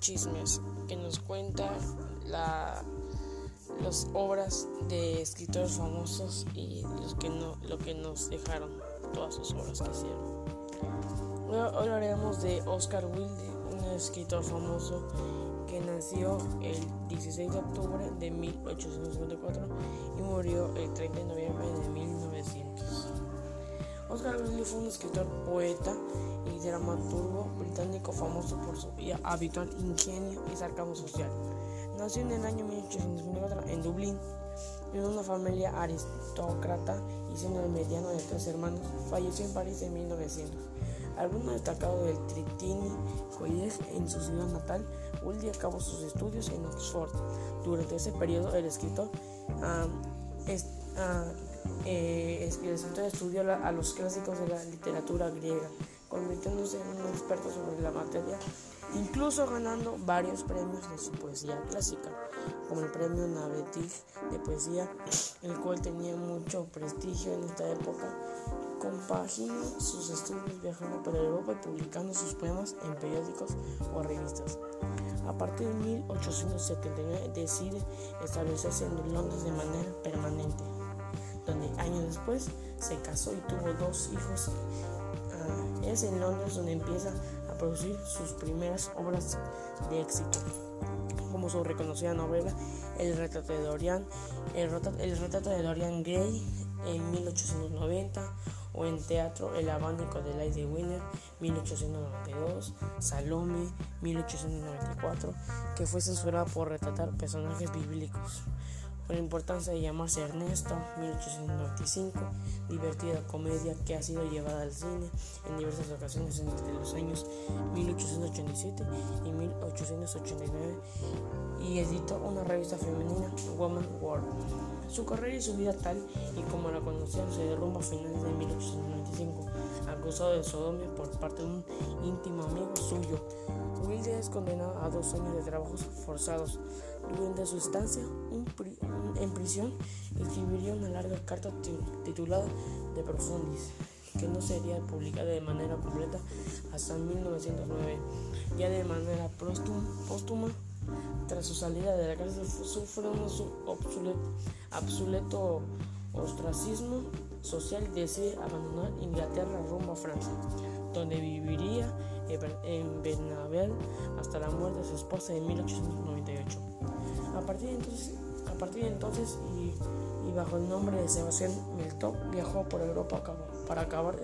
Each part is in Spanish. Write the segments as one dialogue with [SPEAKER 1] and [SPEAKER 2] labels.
[SPEAKER 1] chismes que nos cuenta la, las obras de escritores famosos y los que no, lo que nos dejaron, todas sus obras que hicieron. Hoy hablaremos de Oscar Wilde, un escritor famoso que nació el 16 de octubre de 1854 y murió el 30 de noviembre de 1900. Oscar Wilde fue un escritor, poeta y dramaturgo británico famoso por su habitual ingenio y sarcasmo social. Nació en el año 1854 en Dublín, en una familia aristócrata y siendo el mediano de tres hermanos. Falleció en París en 1900. Alguno destacado del Trinity College en su ciudad natal, Wilde acabó sus estudios en Oxford. Durante ese periodo, el escritor eh, estudió a los clásicos de la literatura griega, convirtiéndose en un experto sobre la materia, incluso ganando varios premios de su poesía clásica, como el premio Navetig de poesía, el cual tenía mucho prestigio en esta época Compagina sus estudios viajando por Europa y publicando sus poemas en periódicos o revistas. A partir de 1879 decide establecerse en Londres de manera permanente, donde años después se casó y tuvo dos hijos. Ah, es en Londres donde empieza a producir sus primeras obras de éxito, como su reconocida novela El retrato de Dorian, el, el retrato de Dorian Gray en 1890 o en teatro El abanico de Lady Winner 1892, Salome 1894, que fue censurada por retratar personajes bíblicos. Por la importancia de llamarse Ernesto 1895, divertida comedia que ha sido llevada al cine en diversas ocasiones entre los años 1887 y 1889 y editó una revista femenina, Woman World. Su carrera y su vida tal y como la conocían se derrumba a finales de 1895, acusado de sodomia por parte de un íntimo amigo suyo. Wilde es condenado a dos años de trabajos forzados. Durante su estancia en prisión, escribiría una larga carta titulada De Profundis, que no sería publicada de manera completa hasta 1909. Ya de manera póstuma, tras su salida de la cárcel sufre un absoluto ostracismo social y decide abandonar Inglaterra rumbo a Francia, donde viviría en Bernabel hasta la muerte de su esposa en 1898. A partir de entonces, a partir de y, bajo el nombre de Sebastián Milton viajó por Europa para acabar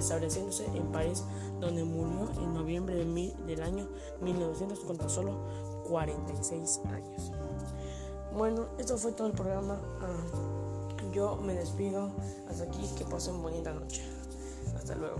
[SPEAKER 1] estableciéndose en París, donde murió en noviembre del año 1900 con solo 46 años. Bueno, esto fue todo el programa. Ah, yo me despido. Hasta aquí. Que pasen bonita noche. Hasta luego.